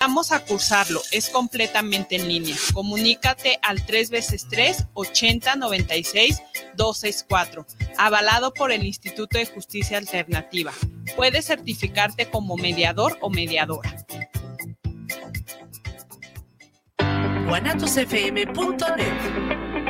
Vamos a cursarlo, es completamente en línea. Comunícate al 3 veces 3 80 96 264, avalado por el Instituto de Justicia Alternativa. Puedes certificarte como mediador o mediadora. guanatosfm.net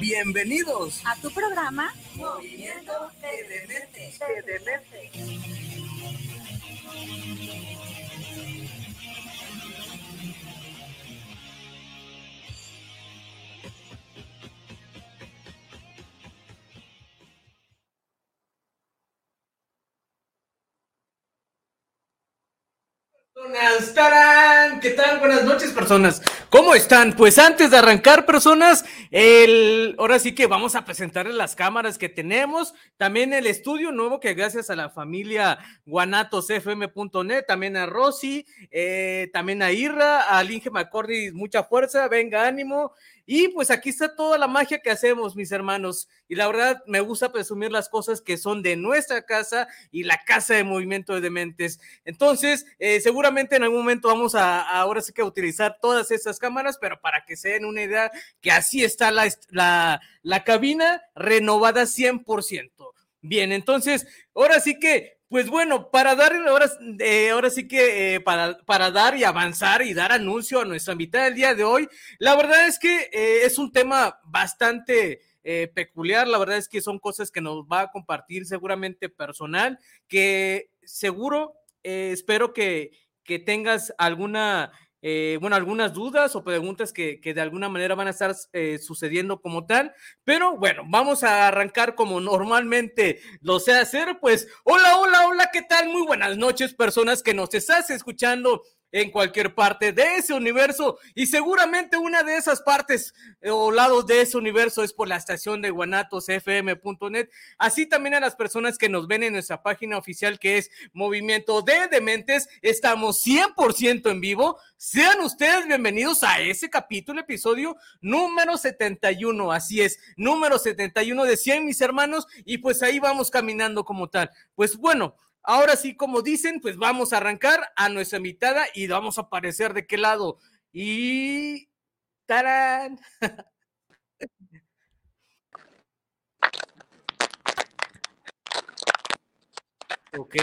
Bienvenidos. A tu programa. Movimiento Edemente. ¿Qué tal? Buenas noches, personas. ¿Cómo están? Pues antes de arrancar, personas, el, ahora sí que vamos a presentarles las cámaras que tenemos, también el estudio nuevo que gracias a la familia guanatosfm.net, también a Rosy, eh, también a Irra, a Linge McCordy, mucha fuerza, venga, ánimo. Y pues aquí está toda la magia que hacemos, mis hermanos. Y la verdad, me gusta presumir las cosas que son de nuestra casa y la casa de Movimiento de Dementes. Entonces, eh, seguramente en algún momento vamos a, ahora sí que utilizar todas esas cámaras, pero para que se den una idea que así está la, la, la cabina renovada 100%. Bien, entonces, ahora sí que pues bueno, para dar, ahora, eh, ahora sí que eh, para, para, dar y avanzar y dar anuncio a nuestra invitada del día de hoy, la verdad es que es un tema bastante peculiar, la verdad es que son cosas que nos va a compartir seguramente personal, que seguro espero que, que tengas alguna eh, bueno, algunas dudas o preguntas que, de alguna manera van a estar eh, sucediendo como tal. Pero bueno, vamos a arrancar como normalmente lo sé hacer. Pues hola, hola, hola, ¿qué tal? Muy buenas noches, personas que nos estás escuchando en cualquier parte de ese universo. Y seguramente una de esas partes eh, o lados de ese universo es por la estación de guanatosfm.net, así también a las personas que nos ven en nuestra página oficial que es Movimiento de Dementes, estamos 100% en vivo, sean ustedes bienvenidos a ese capítulo, episodio número 71, así es, número 71 de 100 mis hermanos. Y pues ahí vamos caminando como tal, pues bueno, Ahora sí, como dicen, pues vamos a arrancar a nuestra invitada y vamos a aparecer de qué lado. Y. ¡Tarán! ok.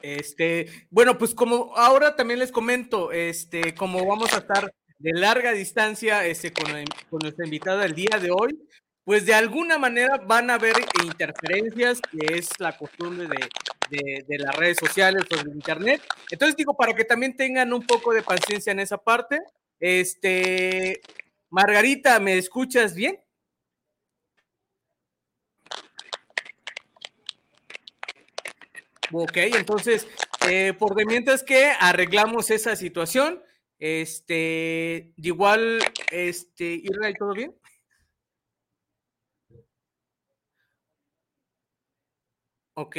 Este, bueno, pues como ahora también les comento, este, como vamos a estar de larga distancia este, con, con nuestra invitada el día de hoy, pues de alguna manera van a haber interferencias, que es la costumbre de, de, las redes sociales o de internet. Entonces digo, para que también tengan un poco de paciencia en esa parte. Este, Margarita, ¿me escuchas bien? Ok, entonces, eh, por de mientras que arreglamos esa situación, este, igual, este, Israel, ¿todo bien? Ok.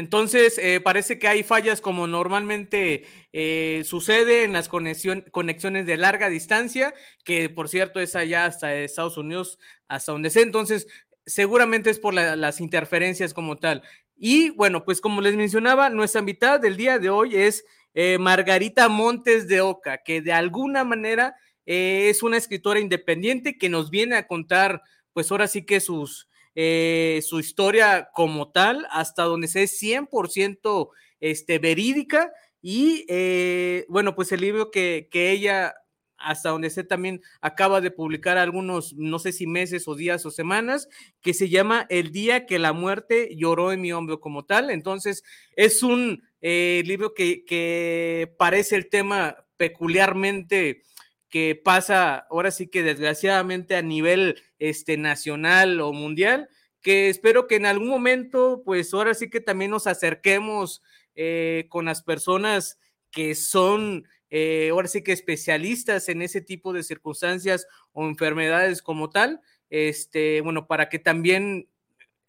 Entonces, eh, parece que hay fallas como normalmente eh, sucede en las conexiones de larga distancia, que por cierto es allá hasta Estados Unidos, hasta donde sé. Entonces, seguramente es por las interferencias como tal. Y bueno, pues como les mencionaba, nuestra invitada del día de hoy es eh, Margarita Montes de Oca, que de alguna manera es una escritora independiente que nos viene a contar, pues ahora sí que sus eh, su historia como tal, hasta donde sea 100% este, verídica. Y eh, bueno, pues el libro que, que ella hasta donde sé también acaba de publicar algunos, no sé si meses o días o semanas, que se llama El día que la muerte lloró en mi hombro como tal. Entonces, es un eh, libro que, que, parece el tema peculiarmente que pasa ahora sí que desgraciadamente a nivel este, nacional o mundial, que espero que en algún momento, pues ahora sí que también nos acerquemos eh, con las personas que son eh, ahora sí que especialistas en ese tipo de circunstancias o enfermedades como tal, este, bueno, para que también,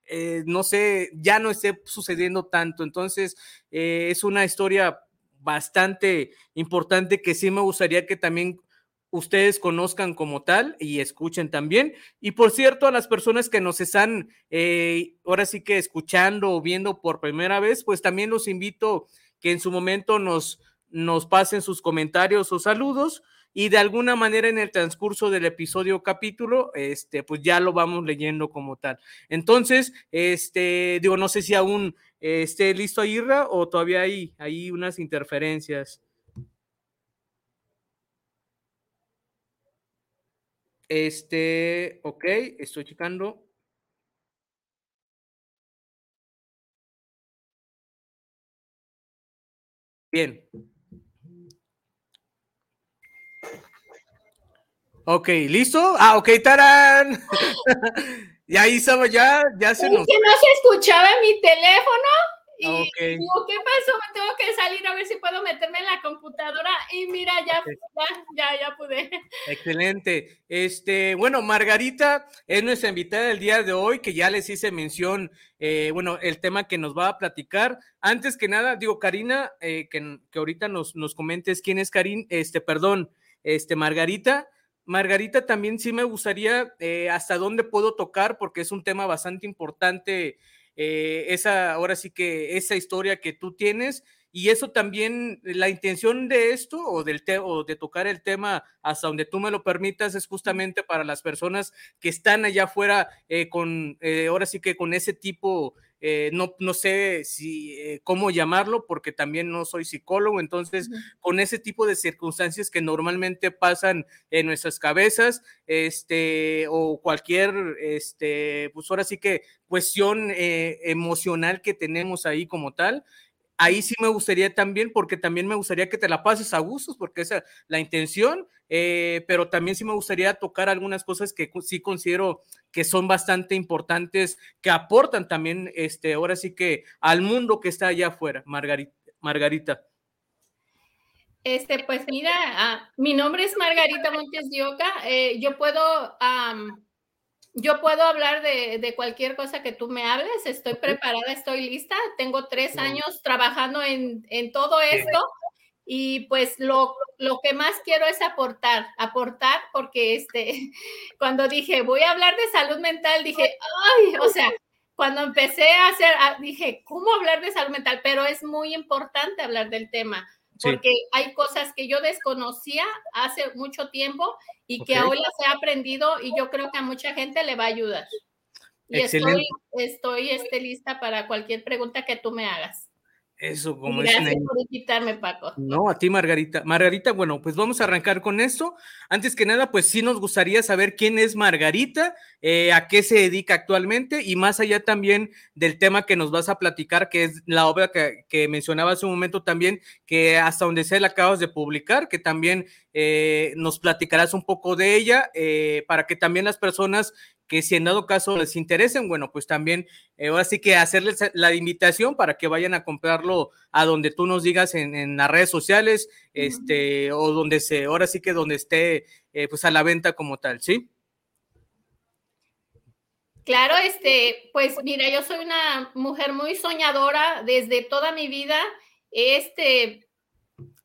eh, no sé, ya no esté sucediendo tanto. Entonces, es una historia bastante importante que sí me gustaría que también ustedes conozcan como tal y escuchen también. Y por cierto, a las personas que nos están eh, ahora sí que escuchando o viendo por primera vez, pues también los invito que en su momento nos, nos pasen sus comentarios o saludos y de alguna manera en el transcurso del episodio capítulo, este, pues ya lo vamos leyendo como tal. Entonces, este, digo, no sé si aún esté listo Irra o todavía hay, hay unas interferencias. Este, ok, estoy checando. Bien. Ok, ¿listo? Ah, ok, tarán. y ahí estaba, ya, ya se nos... que no se escuchaba mi teléfono y digo, ¿qué pasó? Me tengo que salir a ver si puedo meterme en la computadora. Y mira, ya, ya, ya, pude. Excelente. Este, bueno, Margarita es nuestra invitada del día de hoy, que ya les hice mención, eh, bueno, el tema que nos va a platicar. Antes que nada, digo, Karina, eh, que, que, ahorita nos, nos comentes quién es Karin, este, perdón, este, Margarita. Margarita, también sí me gustaría eh, hasta dónde puedo tocar, porque es un tema bastante importante eh, esa, ahora sí que esa historia que tú tienes y eso también, la intención de esto o, del o de tocar el tema hasta donde tú me lo permitas es justamente para las personas que están allá afuera eh, con, eh, ahora sí que con ese tipo eh, no, no sé si eh, cómo llamarlo, porque también no soy psicólogo, entonces con ese tipo de circunstancias que normalmente pasan en nuestras cabezas, este, o cualquier, este, pues ahora sí que cuestión eh, emocional que tenemos ahí como tal, ahí sí me gustaría también, porque también me gustaría que te la pases a gustos, porque esa es la intención, eh, pero también sí me gustaría tocar algunas cosas que sí considero que son bastante importantes, que aportan también, este, ahora sí que al mundo que está allá afuera, Margarita. Margarita. Este, pues mira, ah, mi nombre es Margarita Montes de eh, yo puedo yo puedo hablar de, cualquier cosa que tú me hables, estoy preparada, estoy lista, tengo tres años trabajando en, todo esto y pues lo, lo, que más quiero es aportar, aportar porque este, cuando dije voy a hablar de salud mental, dije, ay, o sea, cuando empecé a hacer, ah, dije, ¿cómo hablar de salud mental? Pero es muy importante hablar del tema porque hay cosas que yo desconocía hace mucho tiempo y que ahora se ha aprendido y yo creo que a mucha gente le va a ayudar. Y estoy, estoy este, lista para cualquier pregunta que tú me hagas. Eso, como Gracias por invitarme, Paco. No, a ti, Margarita. Margarita, bueno, pues vamos a arrancar con esto. Antes que nada, pues sí nos gustaría saber quién es Margarita, eh, a qué se dedica actualmente y más allá también del tema que nos vas a platicar, que es la obra que, que mencionaba hace un momento también, que hasta donde sea la acabas de publicar, que también eh, nos platicarás un poco de ella, eh, para que también las personas que si en dado caso les interesen, bueno, pues también eh, ahora sí que hacerles la invitación para que vayan a comprarlo a donde tú nos digas en, las redes sociales, este, o donde se, ahora sí que donde esté, eh, pues a la venta como tal, ¿sí? Claro, este, pues mira, yo soy una mujer muy soñadora desde toda mi vida. Este,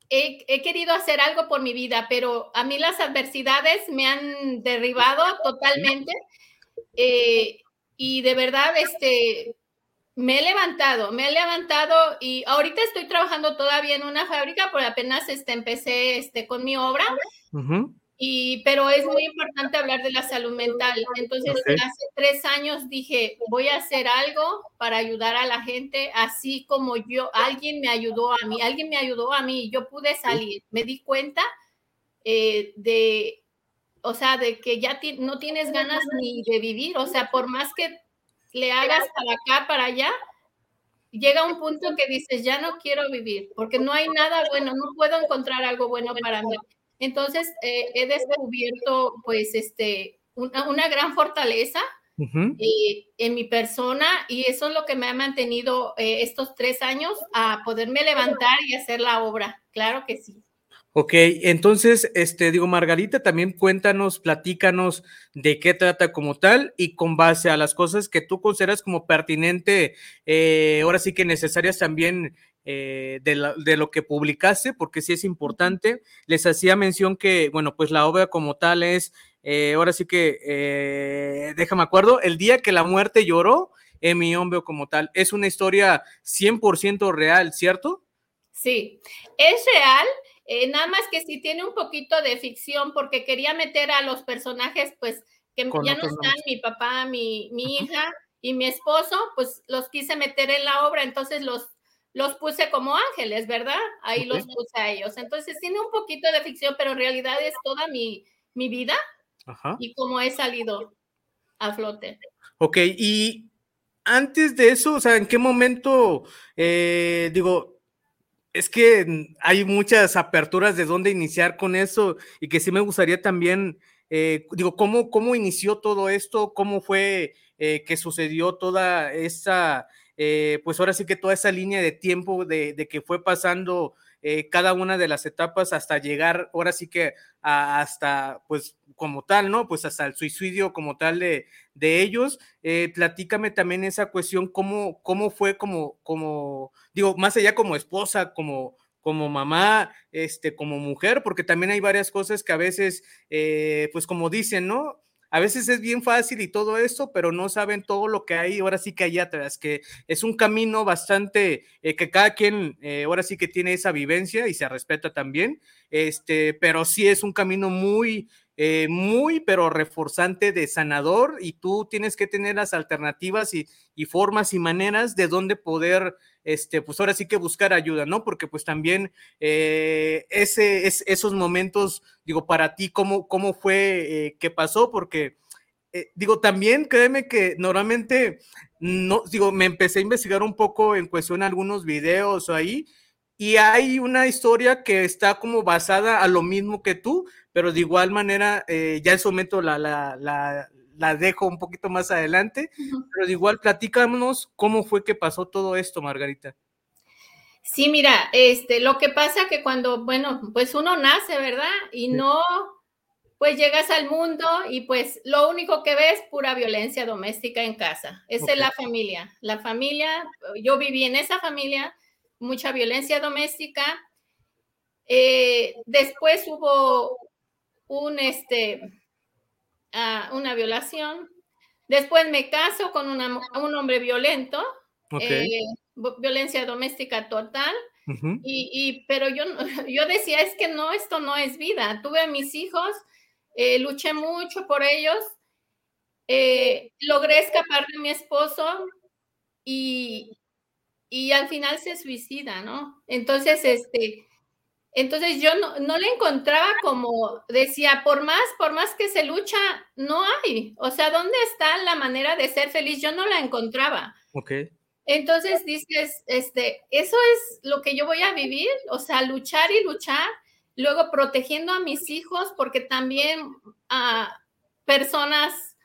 he, querido hacer algo por mi vida, pero a mí las adversidades me han derribado totalmente. Eh, y de verdad, este, me he levantado, me he levantado y ahorita estoy trabajando todavía en una fábrica, pero apenas este, empecé este, con mi obra. Y, pero es muy importante hablar de la salud mental. Entonces, hace tres años dije, voy a hacer algo para ayudar a la gente, así como yo, alguien me ayudó a mí, alguien me ayudó a mí, yo pude salir, me di cuenta eh, de o sea, de que ya no tienes ganas ni de vivir, o sea, por más que le hagas para acá, para allá, llega un punto que dices, ya no quiero vivir, porque no hay nada bueno, no puedo encontrar algo bueno para mí. Entonces, eh, he descubierto, pues, este, una, gran fortaleza eh, en mi persona y eso es lo que me ha mantenido eh, estos tres años a poderme levantar y hacer la obra. Claro que sí. Ok, entonces, este, digo, Margarita, también cuéntanos, platícanos de qué trata como tal y con base a las cosas que tú consideras como pertinente, eh, ahora sí que necesarias también eh, de, lo que publicaste, porque sí es importante. Les hacía mención que, bueno, pues la obra como tal es, eh, ahora sí que, déjame acuerdo, el día que la muerte lloró, en mi hombre como tal, es una historia 100% real, ¿cierto? Sí, es real eh, nada más que sí tiene un poquito de ficción porque quería meter a los personajes, pues, que ya no están, mi papá, mi, mi hija y mi esposo, pues los quise meter en la obra, entonces los, los puse como ángeles, ¿verdad? Ahí los puse a ellos. Entonces tiene un poquito de ficción, pero en realidad es toda mi, mi vida y cómo he salido a flote. Ok, y antes de eso, o sea, ¿en qué momento, eh, digo, es que hay muchas aperturas de dónde iniciar con eso y que sí me gustaría también, eh, digo, ¿cómo, ¿cómo inició todo esto? ¿Cómo fue eh, que sucedió toda esa, eh, pues ahora sí que toda esa línea de tiempo de, de que fue pasando eh, cada una de las etapas hasta llegar, ahora sí que hasta, pues como tal, ¿no? Pues hasta el suicidio como tal de, de ellos. Eh, platícame también esa cuestión, cómo, cómo fue como, como, digo, más allá como esposa, como, como mamá, este, como mujer, porque también hay varias cosas que a veces, eh, pues como dicen, ¿no? A veces es bien fácil y todo eso, pero no saben todo lo que hay ahora sí que hay atrás, que es un camino bastante, eh, que cada quien eh, ahora sí que tiene esa vivencia y se respeta también, este, pero sí es un camino muy, eh, muy, pero reforzante de sanador y tú tienes que tener las alternativas y, y formas y maneras de dónde poder este, pues ahora sí que buscar ayuda, ¿no? Porque pues también eh, ese, es, esos momentos, digo, para ti, ¿cómo, cómo fue eh, que pasó? Porque, eh, digo, también créeme que normalmente, no, digo, me empecé a investigar un poco en cuestión algunos videos ahí, y hay una historia que está como basada a lo mismo que tú, pero de igual manera, ya en su momento la, la, la dejo un poquito más adelante, pero igual platícanos cómo fue que pasó todo esto, Margarita. Sí, mira, este, lo que pasa que cuando, bueno, pues uno nace, ¿verdad? Y no, pues llegas al mundo y pues lo único que ves es pura violencia doméstica en casa. Esa es la familia. La familia, yo viví en esa familia, mucha violencia doméstica. Eh, después hubo un, este, una violación. Después me caso con un hombre violento, eh, violencia doméstica total. y, pero yo, yo decía, es que no, esto no es vida. Tuve a mis hijos, eh, luché mucho por ellos, eh, logré escapar de mi esposo y, y al final se suicida, ¿no? Entonces, este, entonces yo no, no le encontraba como decía, por más, por más que se lucha, no hay. O sea, ¿dónde está la manera de ser feliz? Yo no la encontraba. Ok. Entonces dices, este, eso es lo que yo voy a vivir, o sea, luchar y luchar, luego protegiendo a mis hijos, porque también a personas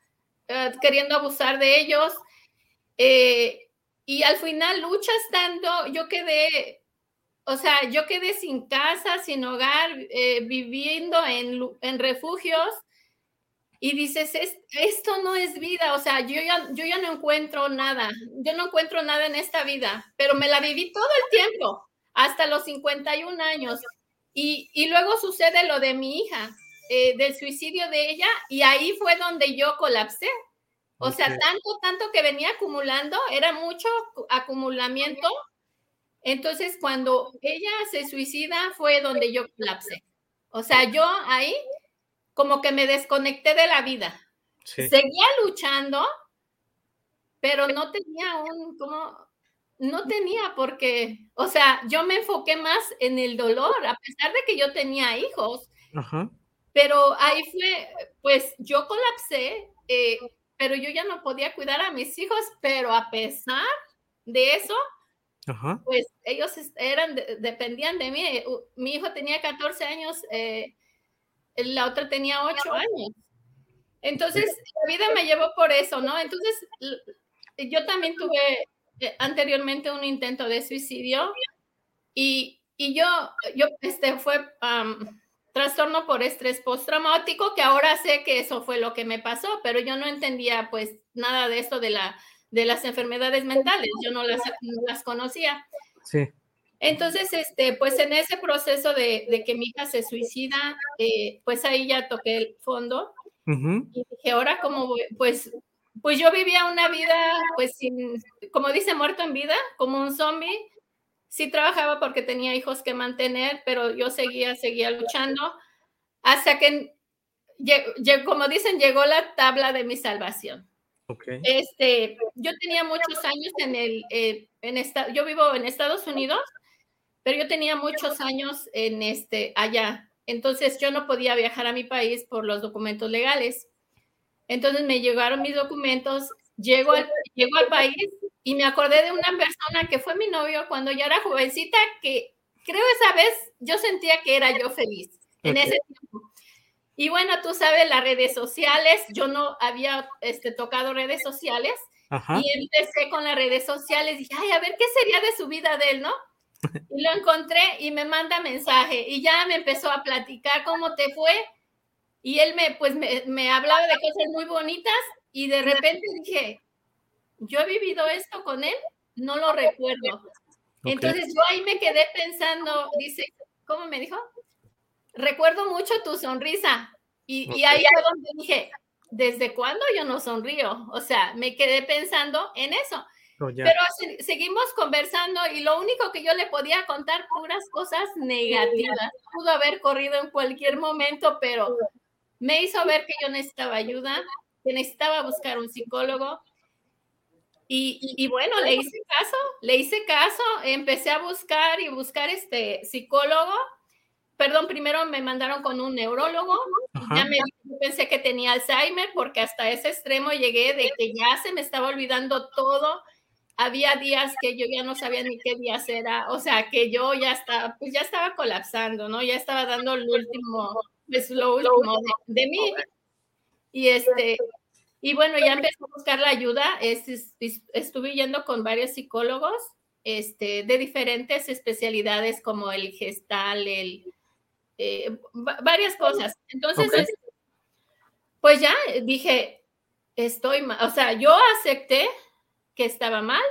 eh, queriendo abusar de ellos. Eh, y al final luchas tanto, yo quedé o sea, yo quedé sin casa, sin hogar, eh, viviendo en, refugios y dices, esto no es vida, o sea, yo ya, yo ya no encuentro nada, yo no encuentro nada en esta vida, pero me la viví todo el tiempo, hasta los 51 años. Y, y luego sucede lo de mi hija, eh, del suicidio de ella, y ahí fue donde yo colapsé. O sea, tanto, tanto que venía acumulando, era mucho acumulamiento entonces, cuando ella se suicida fue donde yo colapsé. O sea, yo ahí como que me desconecté de la vida. Seguía luchando, pero no tenía un, como, no tenía porque, o sea, yo me enfoqué más en el dolor, a pesar de que yo tenía hijos. Pero ahí fue, pues yo colapsé, eh, pero yo ya no podía cuidar a mis hijos, pero a pesar de eso, pues ellos eran, dependían de mí. Mi hijo tenía 14 años, eh, la otra tenía ocho años. Entonces, la vida me llevó por eso, ¿no? Entonces, yo también tuve eh, anteriormente un intento de suicidio y, y yo, yo, este fue trastorno por estrés postraumático, que ahora sé que eso fue lo que me pasó, pero yo no entendía pues nada de esto de, la, de las enfermedades mentales, yo no las, las conocía. Sí. Entonces, este, pues en ese proceso de, de que mi hija se suicida, eh, pues ahí ya toqué el fondo y dije, ahora como pues, pues yo vivía una vida, pues sin, como dice, muerto en vida, como un zombie. Sí trabajaba porque tenía hijos que mantener, pero yo seguía, seguía luchando hasta que, como dicen, llegó la tabla de mi salvación. Okay. Este, yo tenía muchos años en el, eh, en esta, yo vivo en Estados Unidos pero yo tenía muchos años en este allá, entonces yo no podía viajar a mi país por los documentos legales. Entonces me llegaron mis documentos, llego al, llego al país y me acordé de una persona que fue mi novio cuando yo era jovencita, que creo esa vez yo sentía que era yo feliz en ese tiempo. Y bueno, tú sabes, las redes sociales, yo no había este, tocado redes sociales y empecé con las redes sociales. Dije, ay, a ver qué sería de su vida de él, ¿no? Y lo encontré y me manda mensaje y ya me empezó a platicar cómo te fue. Y él me, pues me, me hablaba de cosas muy bonitas y de repente dije, yo he vivido esto con él, no lo recuerdo. Entonces yo ahí me quedé pensando, dice, ¿cómo me dijo? Recuerdo mucho tu sonrisa. Y, y ahí fue donde dije, ¿desde cuándo yo no sonrío? O sea, me quedé pensando en eso. Oh, Pero seguimos conversando y lo único que yo le podía contar puras cosas negativas. Pudo haber corrido en cualquier momento, pero me hizo ver que yo necesitaba ayuda, que necesitaba buscar un psicólogo. Y, y, bueno, le hice caso, le hice caso, empecé a buscar y buscar este psicólogo. Perdón, primero me mandaron con un neurólogo. Ya me pensé que tenía Alzheimer porque hasta ese extremo llegué de que ya se me estaba olvidando todo había días que yo ya no sabía ni qué días era, o sea, que yo ya estaba, pues ya estaba colapsando, ¿no? Ya estaba dando el último, pues lo último de, mí. Y este, y bueno, ya empecé a buscar la ayuda, estuve yendo con varios psicólogos, este, de diferentes especialidades como el gestal, el, eh, varias cosas. Entonces, pues ya dije, estoy, o sea, yo acepté que estaba mal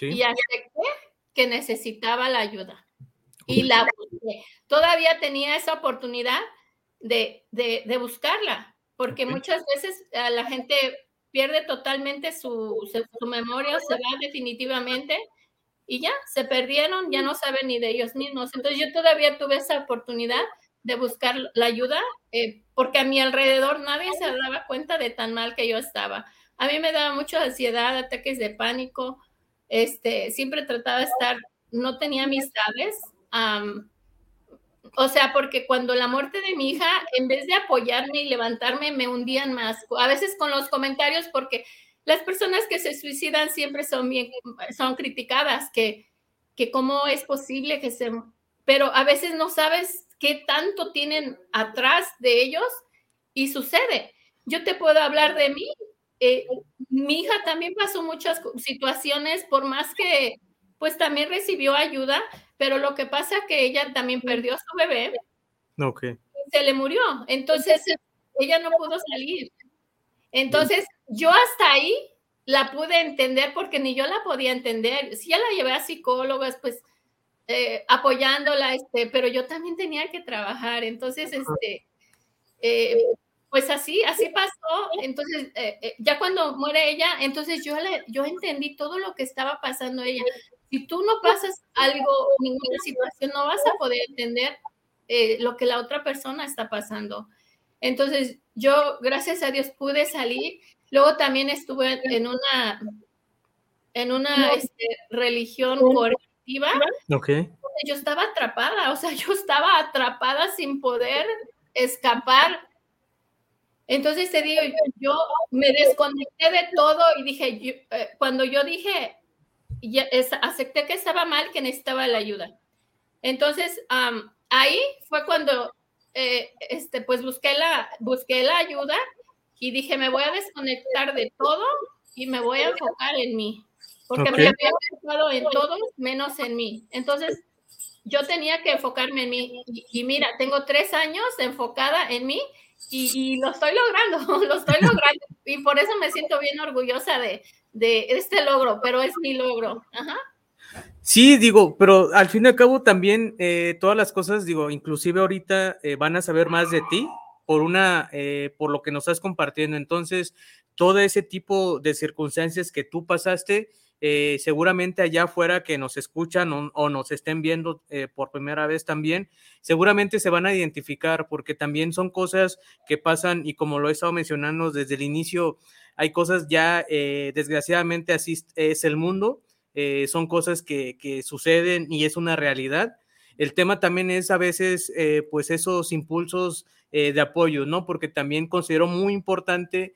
y acepté que necesitaba la ayuda. Y la. Todavía tenía esa oportunidad de, de, buscarla, porque muchas veces la gente pierde totalmente su, su, memoria, se va definitivamente y ya, se perdieron, ya no saben ni de ellos mismos. Entonces yo todavía tuve esa oportunidad de buscar la ayuda, eh, porque a mi alrededor nadie se daba cuenta de tan mal que yo estaba. A mí me daba mucha ansiedad, ataques de pánico. Este, siempre trataba de estar, no tenía amistades. o sea, porque cuando la muerte de mi hija, en vez de apoyarme y levantarme, me hundían más. A veces con los comentarios, porque las personas que se suicidan siempre son bien, son criticadas, que, que cómo es posible que se... Pero a veces no sabes qué tanto tienen atrás de ellos y sucede. Yo te puedo hablar de mí eh, mi hija también pasó muchas situaciones, por más que pues también recibió ayuda, pero lo que pasa es que ella también perdió a su bebé. Ok. Se le murió, entonces ella no pudo salir. Entonces yo hasta ahí la pude entender porque ni yo la podía entender. Si ya la llevé a psicólogas, pues eh, apoyándola, este, pero yo también tenía que trabajar. Entonces, este, eh, pues así, así pasó. Entonces, eh, eh, ya cuando muere ella, entonces yo, le, yo entendí todo lo que estaba pasando ella. Si tú no pasas algo, ninguna situación, no vas a poder entender lo que la otra persona está pasando. Entonces, yo, gracias a Dios, pude salir. Luego también estuve en una, en una este, religión Okay. Yo estaba atrapada, o sea, yo estaba atrapada sin poder escapar entonces te digo, yo me desconecté de todo y dije, eh, cuando yo dije, ya, acepté que estaba mal, que necesitaba la ayuda. Entonces, ahí fue cuando eh, este, pues busqué la, busqué la ayuda y dije, me voy a desconectar de todo y me voy a enfocar en mí, porque me había enfocado en todo menos en mí. Entonces, yo tenía que enfocarme en mí. Y, mira, tengo tres años enfocada en mí y, lo estoy logrando, lo estoy logrando. Y por eso me siento bien orgullosa de, de este logro, pero es mi logro. Ajá. Sí, digo, pero al fin y al cabo también eh, todas las cosas, digo, inclusive ahorita eh, van a saber más de ti por una, eh, por lo que nos estás compartiendo. Entonces, todo ese tipo de circunstancias que tú pasaste, seguramente allá afuera que nos escuchan o, nos estén viendo por primera vez también, seguramente se van a identificar porque también son cosas que pasan y como lo he estado mencionando desde el inicio, hay cosas ya, desgraciadamente así es el mundo eh, son cosas que, suceden y es una realidad. El tema también es a veces, eh, pues, esos impulsos eh, de apoyo, ¿no? Porque también considero muy importante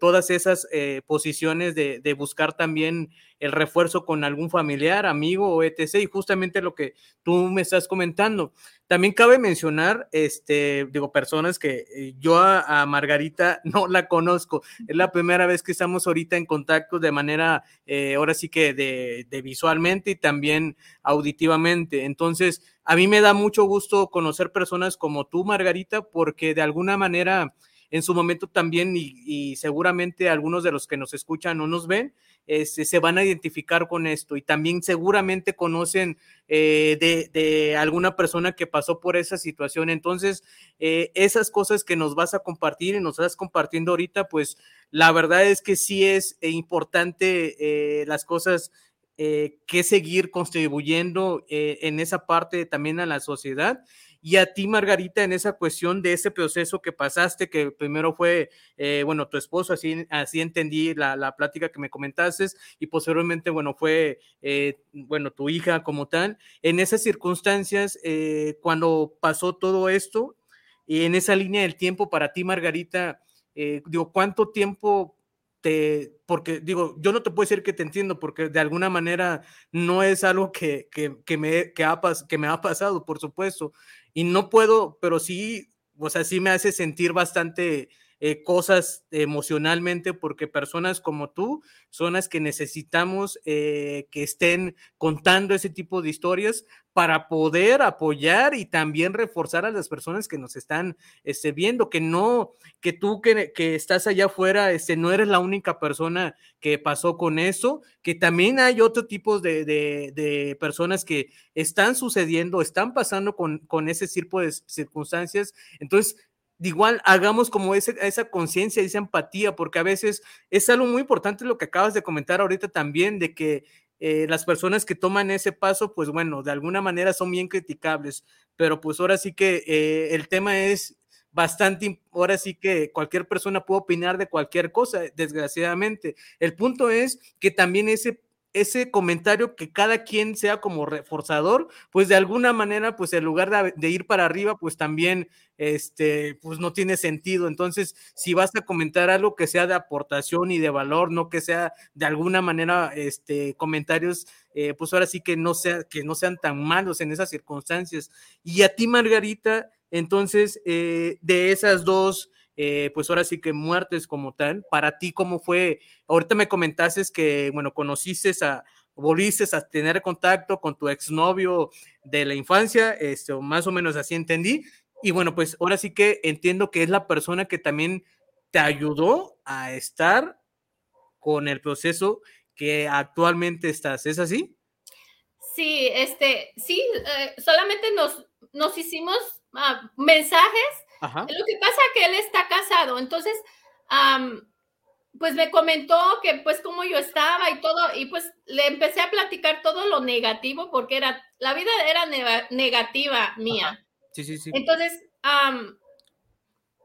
todas esas posiciones de, de, buscar también el refuerzo con algún familiar, amigo o etc. Y justamente lo que tú me estás comentando. También cabe mencionar, este, digo, personas que eh, yo a, Margarita no la conozco. Es la primera vez que estamos ahorita en contacto de manera, eh, ahora sí que de, de, visualmente y también auditivamente. Entonces, a mí me da mucho gusto conocer personas como tú, Margarita, porque de alguna manera en su momento también, y, seguramente algunos de los que nos escuchan o nos ven, este, se van a identificar con esto y también seguramente conocen eh, de, alguna persona que pasó por esa situación. Entonces, eh, esas cosas que nos vas a compartir y nos estás compartiendo ahorita, pues la verdad es que sí es importante eh, las cosas que seguir contribuyendo en esa parte también a la sociedad y a ti, Margarita, en esa cuestión de ese proceso que pasaste, que primero fue, eh, bueno, tu esposo, así, así entendí la, la, plática que me comentaste, y posteriormente, bueno, fue, eh, bueno, tu hija como tal. En esas circunstancias, eh, cuando pasó todo esto, y en esa línea del tiempo para ti, Margarita, digo, ¿cuánto tiempo te, porque digo, yo no te puedo decir que te entiendo, porque de alguna manera no es algo que, que, que me, que, ha, que me ha pasado, por supuesto, y no puedo, pero sí, o sea, sí me hace sentir bastante eh, cosas emocionalmente porque personas como tú son las que necesitamos eh, que estén contando ese tipo de historias para poder apoyar y también reforzar a las personas que nos están este, viendo, que no, que tú que, que, estás allá afuera, este, no eres la única persona que pasó con eso, que también hay otro tipo de, de, de personas que están sucediendo, están pasando con, con ese tipo de circunstancias. Entonces, igual hagamos como esa conciencia, esa empatía, porque a veces es algo muy importante lo que acabas de comentar ahorita también, de que eh, las personas que toman ese paso, pues bueno, de alguna manera son bien criticables, pero pues ahora sí que eh, el tema es bastante, ahora sí que cualquier persona puede opinar de cualquier cosa, desgraciadamente. El punto es que también ese ese comentario que cada quien sea como reforzador, pues de alguna manera, pues en lugar de, ir para arriba, pues también, este, pues no tiene sentido. Entonces, si vas a comentar algo que sea de aportación y de valor, no que sea de alguna manera, este, comentarios, eh, pues ahora sí que no, sea, que no sean tan malos en esas circunstancias. Y a ti, Margarita, entonces, eh, de esas dos eh, pues ahora sí que muertes como tal. Para ti, ¿cómo fue? Ahorita me comentaste que, bueno, conociste a, volviste a tener contacto con tu exnovio de la infancia, este, más o menos así entendí. Y bueno, pues ahora sí que entiendo que es la persona que también te ayudó a estar con el proceso que actualmente estás. ¿Es así? Sí, este, sí, eh, solamente nos, nos hicimos ah, mensajes lo que pasa es que él está casado, entonces, pues me comentó que pues como yo estaba y todo, y pues le empecé a platicar todo lo negativo porque era, la vida era negativa mía. Sí, sí, sí. Entonces,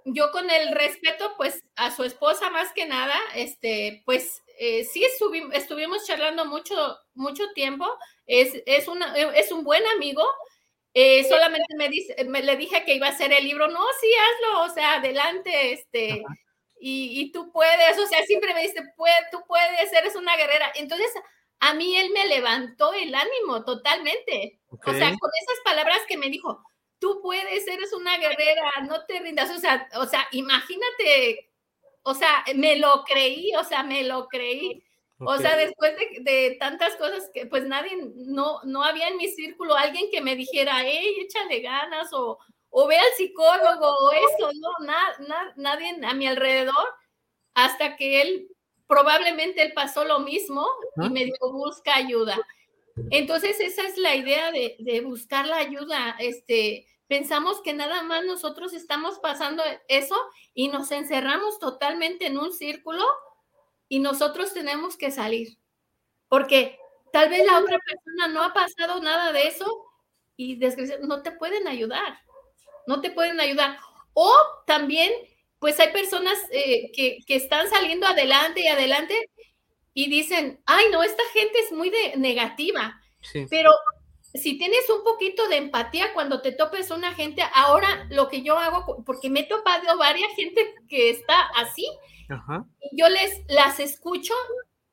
yo con el respeto, pues a su esposa más que nada, este, pues eh, sí estuvimos charlando mucho, mucho tiempo. Es, es, una, es un buen amigo, eh, solamente me, dice, me le dije que iba a hacer el libro, no, sí, hazlo, o sea, adelante, este, y, y, tú puedes, o sea, siempre me dice, tú puedes, eres una guerrera. Entonces, a mí él me levantó el ánimo totalmente. O sea, con esas palabras que me dijo, tú puedes, eres una guerrera, no te rindas, o sea, o sea, imagínate, o sea, me lo creí, o sea, me lo creí. O sea, después de, tantas cosas que pues nadie, no, no había en mi círculo alguien que me dijera, hey, échale ganas o, o ve al psicólogo o eso, no, nada, nadie a mi alrededor, hasta que él, probablemente él pasó lo mismo y me dijo, busca ayuda. Entonces, esa es la idea de, de buscar la ayuda, este, pensamos que nada más nosotros estamos pasando eso y nos encerramos totalmente en un círculo y nosotros tenemos que salir. Porque tal vez la otra persona no ha pasado nada de eso y no te pueden ayudar. No te pueden ayudar. O también, pues hay personas eh, que, que, están saliendo adelante y adelante y dicen, ay, no, esta gente es muy de negativa. Pero si tienes un poquito de empatía cuando te topes una gente, ahora lo que yo hago, porque me he topado varias gente que está así, y yo les las escucho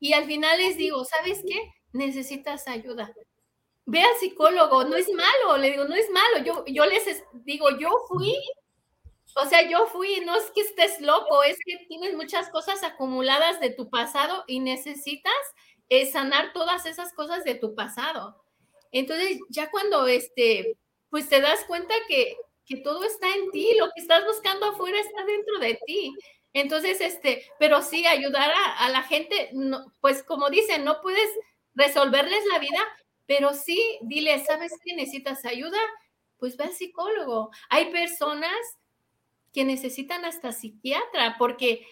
y al final les digo, ¿sabes qué? Necesitas ayuda. Ve al psicólogo, no es malo, le digo, no es malo. Yo, yo les digo, yo fui, o sea, yo fui, no es que estés loco, es que tienes muchas cosas acumuladas de tu pasado y necesitas eh, sanar todas esas cosas de tu pasado. Entonces, ya cuando este, pues te das cuenta que, que todo está en ti, lo que estás buscando afuera está dentro de ti. Entonces, este, pero sí, ayudar a, la gente, no, pues como dicen, no puedes resolverles la vida, pero sí, dile, ¿sabes que necesitas ayuda? Pues ve al psicólogo. Hay personas que necesitan hasta psiquiatra, porque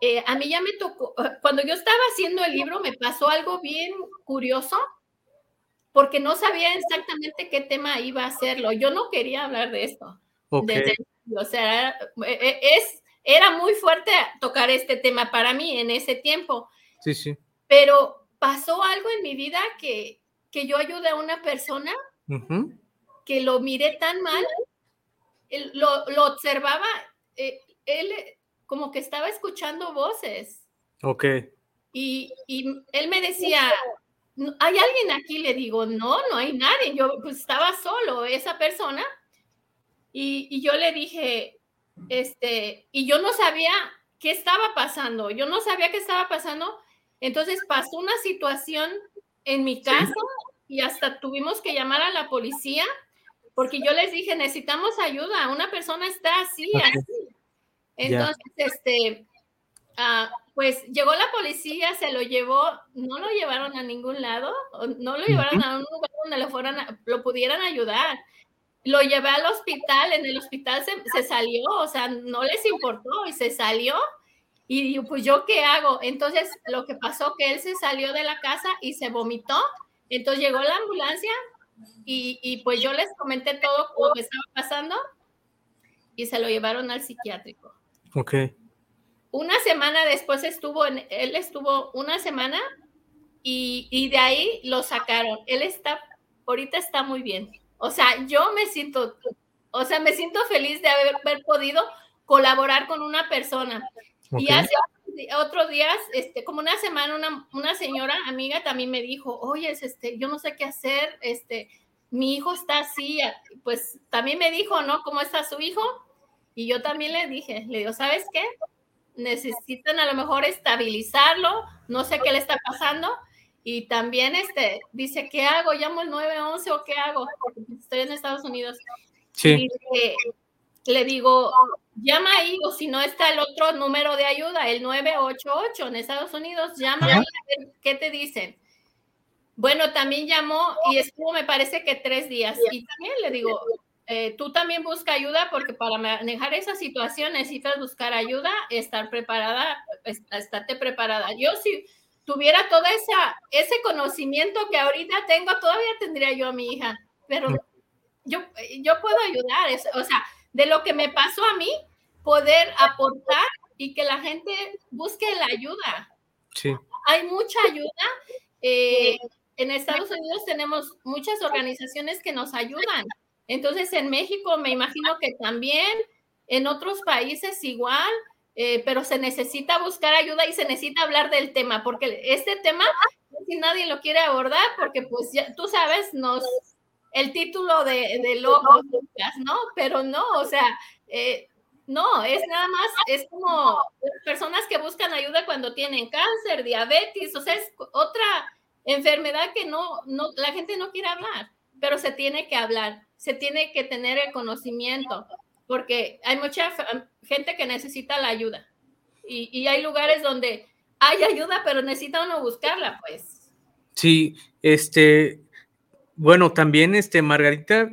eh, a mí ya me tocó, cuando yo estaba haciendo el libro, me pasó algo bien curioso porque no sabía exactamente qué tema iba a hacerlo. Yo no quería hablar de esto. o sea, e, e, es, era muy fuerte tocar este tema para mí en ese tiempo. Sí, sí. Pero pasó algo en mi vida que, que yo ayudé a una persona que lo miré tan mal, lo, lo, observaba, eh, él como que estaba escuchando voces. Ok. Y, y él me decía, ¿hay alguien aquí? Le digo, no, no hay nadie. Yo pues estaba solo, esa persona. Y, yo le dije, este, y yo no sabía qué estaba pasando. Yo no sabía qué estaba pasando. Entonces pasó una situación en mi casa y hasta tuvimos que llamar a la policía porque yo les dije, necesitamos ayuda. Una persona está así, así. Entonces, este, Ah, pues llegó la policía, se lo llevó, no lo llevaron a ningún lado, no lo llevaron a un lugar donde lo, fueran lo pudieran ayudar. Lo llevé al hospital, en el hospital se, salió, o sea, no les importó y se salió. Y pues yo qué hago? Entonces lo que pasó que él se salió de la casa y se vomitó. Entonces llegó la ambulancia y, y pues yo les comenté todo lo que estaba pasando y se lo llevaron al psiquiátrico. Ok. Una semana después estuvo, en, él estuvo una semana y, de ahí lo sacaron. Él está, ahorita está muy bien. O sea, yo me siento, o sea, me siento feliz de haber, podido colaborar con una persona. Y hace otros días, este, como una semana, una, una, señora amiga también me dijo, oye, este, yo no sé qué hacer, este, mi hijo está así, pues también me dijo, ¿no? ¿Cómo está su hijo? Y yo también le dije, le digo, ¿sabes qué? Necesitan a lo mejor estabilizarlo, no sé qué le está pasando. Y también este, dice, ¿qué hago? ¿Llamo el 911 o qué hago? Porque estoy en Estados Unidos. Sí. le digo, llama ahí o si no está el otro número de ayuda, el 988 en Estados Unidos, llama ahí qué te dicen. Bueno, también llamó y estuvo, me parece que tres días. Y también le digo, eh, tú también busca ayuda porque para manejar esa situación necesitas buscar ayuda, estar preparada, estarte preparada. Yo si tuviera todo esa, ese conocimiento que ahorita tengo, todavía tendría yo a mi hija, pero yo, yo puedo ayudar, o sea, de lo que me pasó a mí, poder aportar y que la gente busque la ayuda. Sí. Hay mucha ayuda. Eh, en Estados Unidos tenemos muchas organizaciones que nos ayudan. Entonces, en México me imagino que también, en otros países igual, eh, pero se necesita buscar ayuda y se necesita hablar del tema, porque este tema, si nadie lo quiere abordar, porque pues ya, tú sabes, nos, el título de, de loco, ¿no? Pero no, o sea, eh, no, es nada más, es como personas que buscan ayuda cuando tienen cáncer, diabetes, o sea, es otra enfermedad que no, no, la gente no quiere hablar, pero se tiene que hablar, se tiene que tener el conocimiento, porque hay mucha gente que necesita la ayuda y, y hay lugares donde hay ayuda, pero necesita uno buscarla, pues. Sí, este, bueno, también, este, Margarita,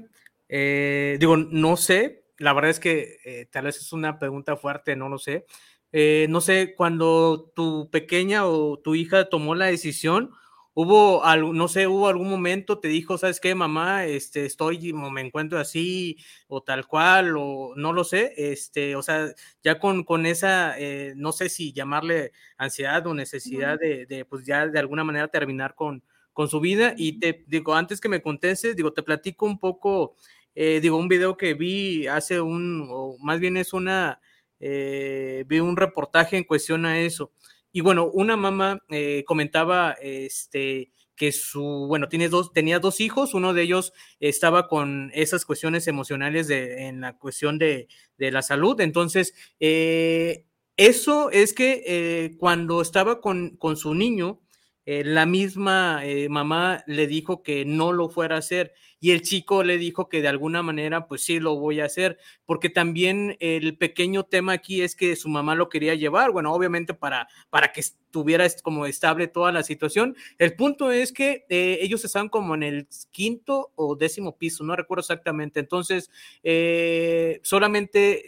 eh, digo, no sé, la verdad es que eh, tal vez es una pregunta fuerte, no lo sé. Eh, no sé, cuando tu pequeña o tu hija tomó la decisión, hubo algo, no sé, hubo algún momento, te dijo, ¿sabes qué, mamá? Este, estoy, me encuentro así, o tal cual, o no lo sé, este, o sea, ya con, con esa, eh, no sé si llamarle ansiedad o necesidad de, de, pues ya de alguna manera terminar con, con su vida. Y te digo, antes que me contestes, digo, te platico un poco eh, digo, un video que vi hace un, o más bien es una, eh, vi un reportaje en cuestión a eso. Y bueno, una mamá eh, comentaba este, que su, bueno, tiene dos, tenía dos hijos, uno de ellos estaba con esas cuestiones emocionales de, en la cuestión de, de la salud. Entonces, eso es que cuando estaba con, con su niño, la misma mamá le dijo que no lo fuera a hacer y el chico le dijo que de alguna manera, pues sí, lo voy a hacer, porque también el pequeño tema aquí es que su mamá lo quería llevar, bueno, obviamente para, para que estuviera como estable toda la situación. El punto es que eh, ellos estaban como en el quinto o décimo piso, no recuerdo exactamente, entonces eh, solamente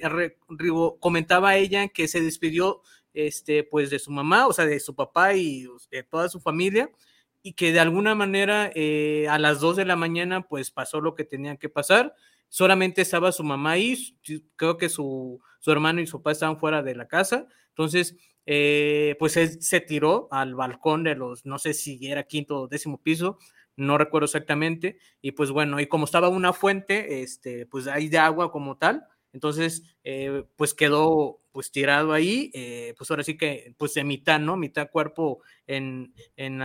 comentaba ella que se despidió este, pues de su mamá, o sea, de su papá y de toda su familia, y que de alguna manera eh, a las 2 de la mañana pues pasó lo que tenía que pasar. Solamente estaba su mamá ahí, creo que su, su hermano y su papá estaban fuera de la casa. Entonces, eh, pues él se tiró al balcón de los, no sé si era quinto o décimo piso, no recuerdo exactamente. Y pues bueno, y como estaba una fuente, este, pues hay de agua como tal, entonces, eh, pues quedó pues tirado ahí, eh, pues ahora sí que, pues de mitad, ¿no? Mitad cuerpo en, en,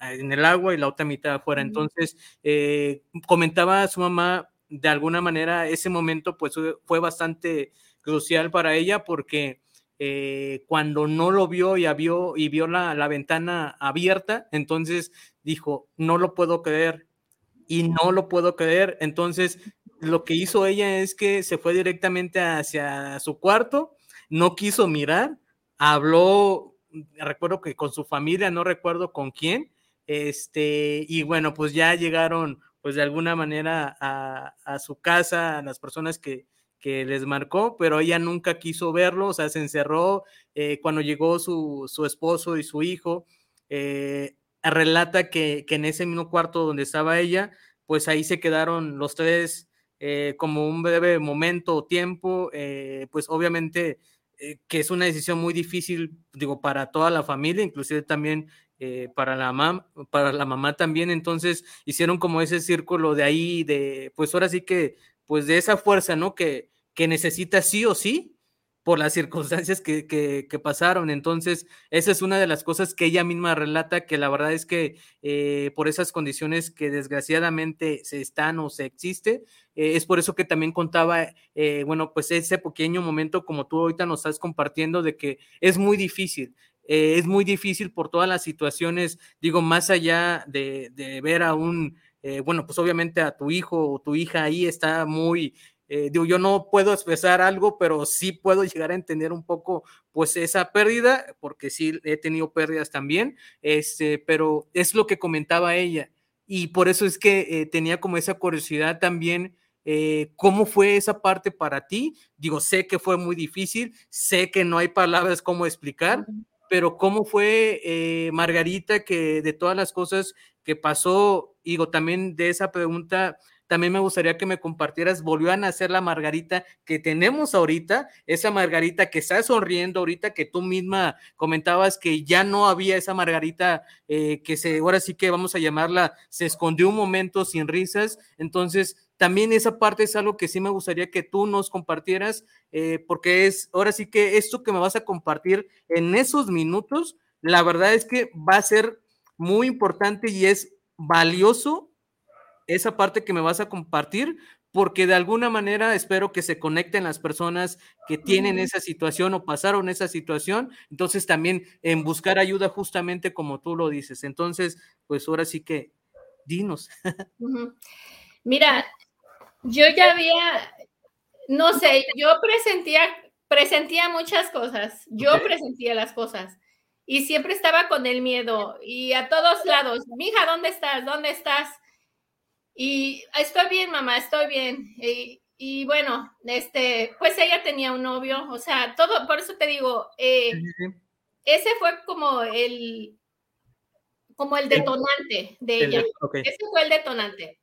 en el agua y la otra mitad afuera. Entonces, eh, comentaba a su mamá, de alguna manera, ese momento pues fue bastante crucial para ella porque cuando no lo vio y, vio, y vio la, la ventana abierta, entonces dijo, no lo puedo creer, y no lo puedo creer. Entonces lo que hizo ella es que se fue directamente hacia su cuarto, no quiso mirar, habló, recuerdo que con su familia, no recuerdo con quién, este, y bueno, pues ya llegaron, pues de alguna manera a, su casa, a las personas que, que, les marcó, pero ella nunca quiso verlo, o sea, se encerró eh, cuando llegó su, su, esposo y su hijo. Eh, relata que, que en ese mismo cuarto donde estaba ella, pues ahí se quedaron los tres eh, como un breve momento o tiempo, pues obviamente que es una decisión muy difícil, digo, para toda la familia, inclusive también para, la mamá, para la mamá también, entonces hicieron como ese círculo de ahí, de, pues ahora sí que, pues de esa fuerza, ¿no? Que, que necesita sí o sí, por las circunstancias que, que, pasaron. Entonces, esa es una de las cosas que ella misma relata, que la verdad es que eh, por esas condiciones que desgraciadamente se están o se existe, eh, es por eso que también contaba, eh, bueno, pues ese pequeño momento como tú ahorita nos estás compartiendo de que es muy difícil. es muy difícil por todas las situaciones, digo, más allá de, de ver a un, bueno, pues obviamente a tu hijo o tu hija ahí está muy eh, digo, yo no puedo expresar algo, pero sí puedo llegar a entender un poco, pues, esa pérdida, porque sí he tenido pérdidas también, este, pero es lo que comentaba ella. Y por eso es que eh, tenía como esa curiosidad también, eh, ¿cómo fue esa parte para ti? Digo, sé que fue muy difícil, sé que no hay palabras cómo explicar, pero ¿cómo fue Margarita que de todas las cosas que pasó, digo, también de esa pregunta, también me gustaría que me compartieras, volvió a nacer la Margarita que tenemos ahorita, esa Margarita que está sonriendo ahorita, que tú misma comentabas que ya no había esa Margarita eh, que se, ahora sí que vamos a llamarla, se escondió un momento sin risas. Entonces, también esa parte es algo que sí me gustaría que tú nos compartieras, eh, porque es, ahora sí que esto que me vas a compartir en esos minutos, la verdad es que va a ser muy importante y es valioso esa parte que me vas a compartir, porque de alguna manera espero que se conecten las personas que tienen esa situación o pasaron esa situación, entonces también en buscar ayuda justamente como tú lo dices. Entonces, pues ahora sí que dinos. Mira, yo ya había, no sé, yo presentía, presentía muchas cosas, yo presentía las cosas y siempre estaba con el miedo y a todos lados, mija, ¿dónde estás? ¿Dónde estás? Y estoy bien, mamá, estoy bien. Y, bueno, este, pues ella tenía un novio, o sea, todo, por eso te digo, eh, ese fue como el, como el detonante de ella. Ese fue el detonante.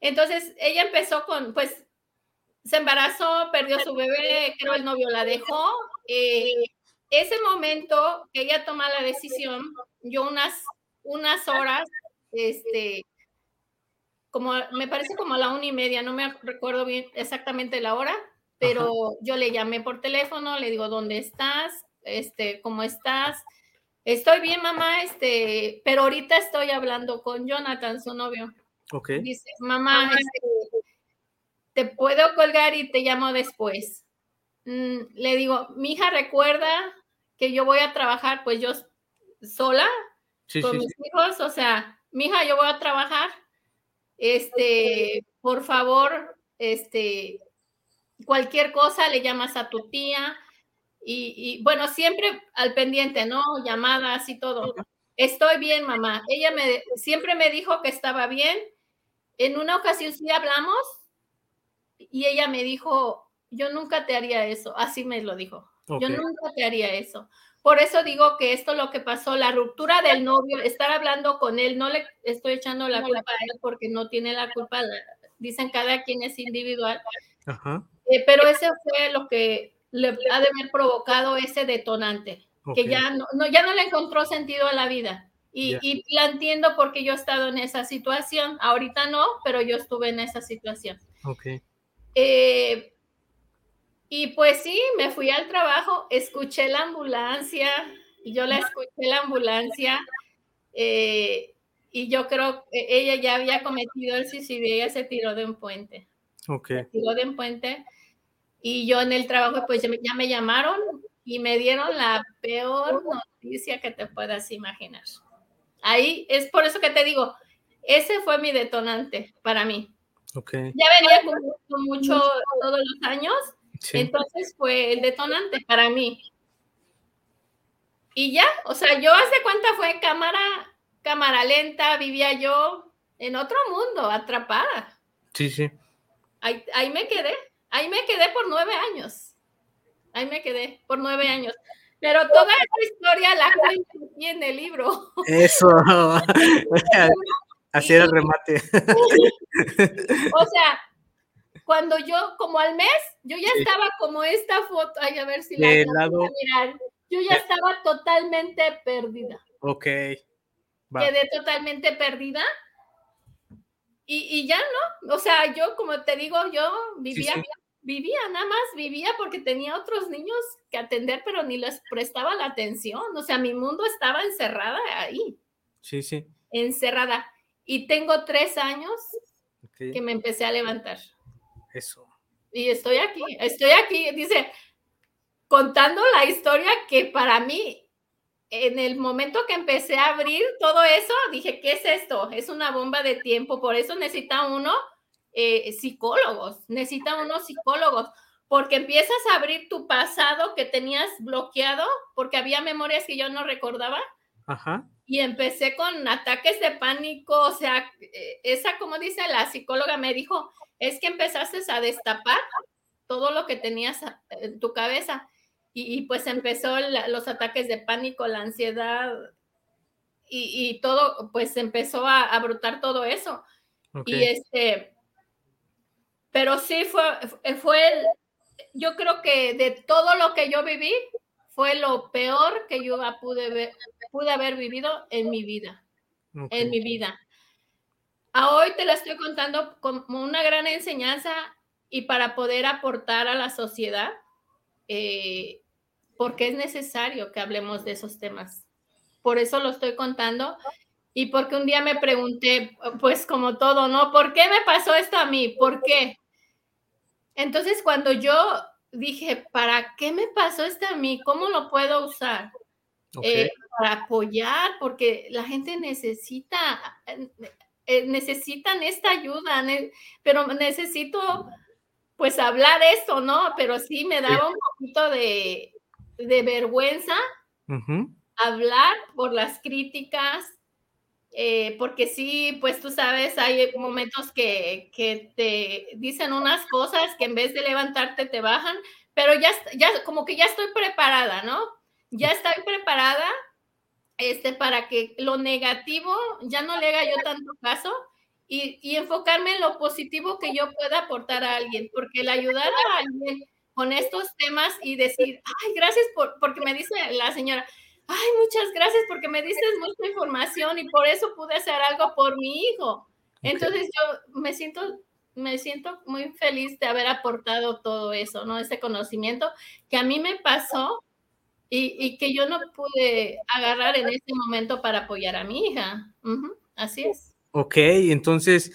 Entonces, ella empezó con, pues, se embarazó, perdió su bebé, creo el novio la dejó. Eh, ese momento que ella toma la decisión, yo unas, unas horas, este, como me parece como a la una y media, no me recuerdo bien exactamente la hora, pero yo le llamé por teléfono, le digo, ¿dónde estás? Este, ¿cómo estás? Estoy bien, mamá, este, pero ahorita estoy hablando con Jonathan, su novio. Ok. Dice, mamá, este, te puedo colgar y te llamo después. Mm, le digo, mi hija recuerda que yo voy a trabajar, pues yo sola con mis hijos, o sea, mi hija, yo voy a trabajar este, por favor, este, cualquier cosa le llamas a tu tía y, bueno, siempre al pendiente, ¿no? Llamadas y todo. Estoy bien, mamá. Ella me siempre me dijo que estaba bien. En una ocasión sí hablamos y ella me dijo, yo nunca te haría eso. Así me lo dijo. Yo nunca te haría eso. Por eso digo que esto lo que pasó, la ruptura del novio, estar hablando con él, no le estoy echando la culpa a él porque no tiene la culpa, dicen cada quien es individual. Eh, pero ese fue lo que le ha de haber provocado ese detonante, que ya no, ya no le encontró sentido a la vida. Y, y, la entiendo porque yo he estado en esa situación. Ahorita no, pero yo estuve en esa situación. Ok. Eh, y pues sí, me fui al trabajo, escuché la ambulancia, y yo la escuché la ambulancia, eh, y yo creo que ella ya había cometido el suicidio, ella se tiró de un puente. Ok. Se tiró de un puente, y yo en el trabajo, pues ya me llamaron y me dieron la peor noticia que te puedas imaginar. Ahí es por eso que te digo, ese fue mi detonante para mí. Okay. Ya venía con mucho todos los años entonces fue el detonante para mí. Y ya, o sea, yo hace cuenta fue cámara, cámara lenta, vivía yo en otro mundo, atrapada. Sí, sí. Ahí, ahí me quedé, ahí me quedé por nueve años. Ahí me quedé por nueve años. Pero toda esa historia la cuento aquí en el libro. Eso. Así era el remate. o sea, cuando yo, como al mes, yo ya estaba como esta foto, ay, a ver si la lado... mirar. Yo ya estaba totalmente perdida. Ok. Quedé totalmente perdida. Y, y, ya no, o sea, yo como te digo, yo vivía, vivía, nada más vivía porque tenía otros niños que atender, pero ni les prestaba la atención. O sea, mi mundo estaba encerrada ahí. Sí, sí. Encerrada. Y tengo tres años que me empecé a levantar. Eso. Y estoy aquí, estoy aquí, dice, contando la historia que para mí, en el momento que empecé a abrir todo eso, dije, ¿qué es esto? Es una bomba de tiempo, por eso necesita uno eh, psicólogos, necesita uno psicólogos, porque empiezas a abrir tu pasado que tenías bloqueado, porque había memorias que yo no recordaba. Ajá. Y empecé con ataques de pánico, o sea, eh, esa, como dice la psicóloga, me dijo, es que empezaste a destapar todo lo que tenías en tu cabeza y, pues empezó los ataques de pánico, la ansiedad y, todo, pues empezó a, brotar todo eso. Y este, pero sí fue, fue el, yo creo que de todo lo que yo viví, fue lo peor que yo pude, ver, pude haber vivido en mi vida, en mi vida a hoy te la estoy contando como una gran enseñanza y para poder aportar a la sociedad, eh, porque es necesario que hablemos de esos temas. Por eso lo estoy contando y porque un día me pregunté, pues como todo, ¿no? ¿Por qué me pasó esto a mí? ¿Por qué? Entonces cuando yo dije, ¿para qué me pasó esto a mí? ¿Cómo lo puedo usar? Eh, para apoyar, porque la gente necesita, eh, necesitan esta ayuda, pero necesito pues hablar esto, ¿no? Pero sí me daba un poquito de, vergüenza hablar por las críticas, eh, porque sí, pues tú sabes, hay momentos que, que, te dicen unas cosas que en vez de levantarte te bajan, pero ya, ya como que ya estoy preparada, ¿no? Ya estoy preparada este, para que lo negativo ya no le haga yo tanto caso y, y enfocarme en lo positivo que yo pueda aportar a alguien, porque el ayudar a alguien con estos temas y decir, ay, gracias por, porque me dice la señora, ay, muchas gracias porque me dices mucha información y por eso pude hacer algo por mi hijo. Entonces yo me siento, me siento muy feliz de haber aportado todo eso, ¿no? Ese conocimiento que a mí me pasó y, que yo no pude agarrar en ese momento para apoyar a mi hija. así es. Ok, entonces...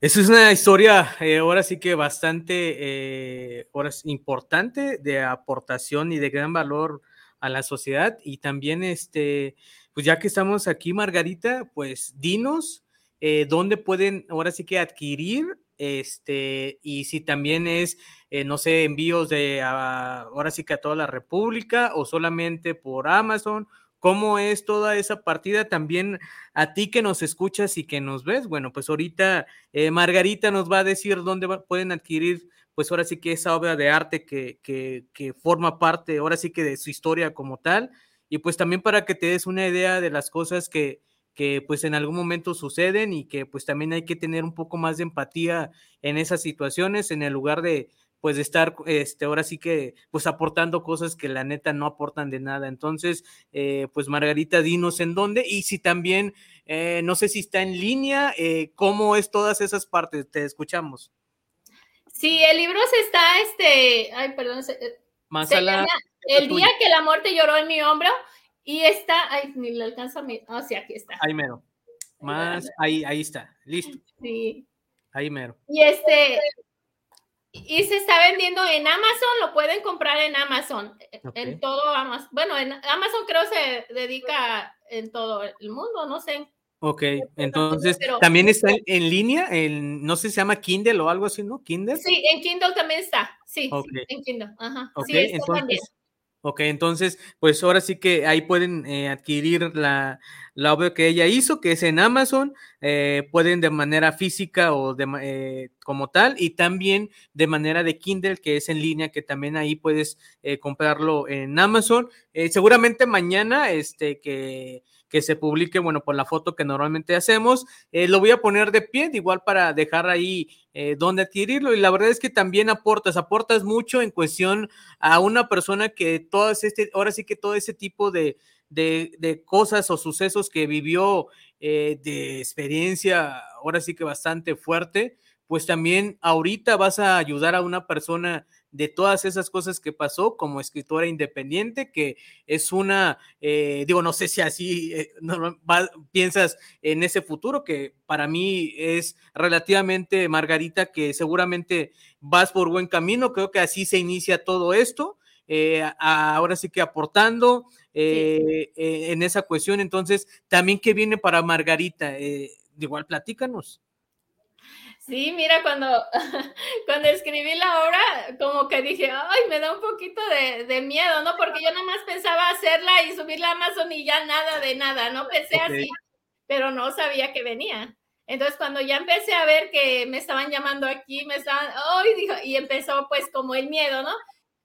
Eso es una historia, eh, ahora sí que bastante, eh, ahora importante de aportación y de gran valor a la sociedad. Y también, este, pues ya que estamos aquí, Margarita, pues dinos eh, dónde pueden ahora sí que adquirir, este, y si también es, eh, no sé, envíos de ahora sí que a toda la República o solamente por Amazon. ¿Cómo es toda esa partida? También a ti que nos escuchas y que nos ves. Bueno, pues ahorita eh, Margarita nos va a decir dónde pueden adquirir pues ahora sí que esa obra de arte que, que, forma parte, ahora sí que de su historia como tal, y pues también para que te des una idea de las cosas que, que pues en algún momento suceden y que pues también hay que tener un poco más de empatía en esas situaciones en el lugar de pues de estar este ahora sí que pues aportando cosas que la neta no aportan de nada entonces eh, pues Margarita dinos en dónde y si también eh, no sé si está en línea eh, cómo es todas esas partes te escuchamos Sí, el libro se está, este, ay, perdón, Más El día que la muerte lloró en mi hombro y está, ay, ni le alcanza a mi, oh, sí, aquí está. Ahí mero. Más, ahí, ahí está, listo. Sí. Ahí mero. Y este, y se está vendiendo en Amazon, lo pueden comprar en Amazon, en todo Amazon. Bueno, en Amazon creo se dedica en todo el mundo, no sé Ok, entonces también está en línea, no sé si se llama Kindle o algo así, ¿no? Kindle. Sí, en Kindle también está, sí, en Kindle, ajá. Ok, entonces, ok, entonces, pues ahora sí que ahí pueden eh, adquirir la, la, obra que ella hizo, que es en Amazon, eh, pueden de manera física o de, eh, como tal, y también de manera de Kindle, que es en línea, que también ahí puedes comprarlo en Amazon. seguramente mañana, este, que que se publique, bueno, por la foto que normalmente hacemos. Eh, lo voy a poner de pie, igual para dejar ahí eh, donde adquirirlo. Y la verdad es que también aportas, aportas mucho en cuestión a una persona que todas este, ahora sí que todo ese tipo de, de, cosas o sucesos que vivió eh, de experiencia, ahora sí que bastante fuerte, pues también ahorita vas a ayudar a una persona de todas esas cosas que pasó como escritora independiente, que es una, eh, digo, no sé si así eh, piensas en ese futuro, que para mí es relativamente, Margarita, que seguramente vas por buen camino, creo que así se inicia todo esto. Eh, ahora sí que aportando en esa cuestión. Entonces, también qué viene para Margarita, igual platícanos. Sí, mira, cuando, cuando escribí la obra, como que dije, ay, me da un poquito de, miedo, ¿no? Porque yo nada más pensaba hacerla y subirla a Amazon y ya nada de nada, ¿no? Pensé así, pero no sabía que venía. Entonces, cuando ya empecé a ver que me estaban llamando aquí, me estaban, ay, dijo, y empezó pues como el miedo, ¿no?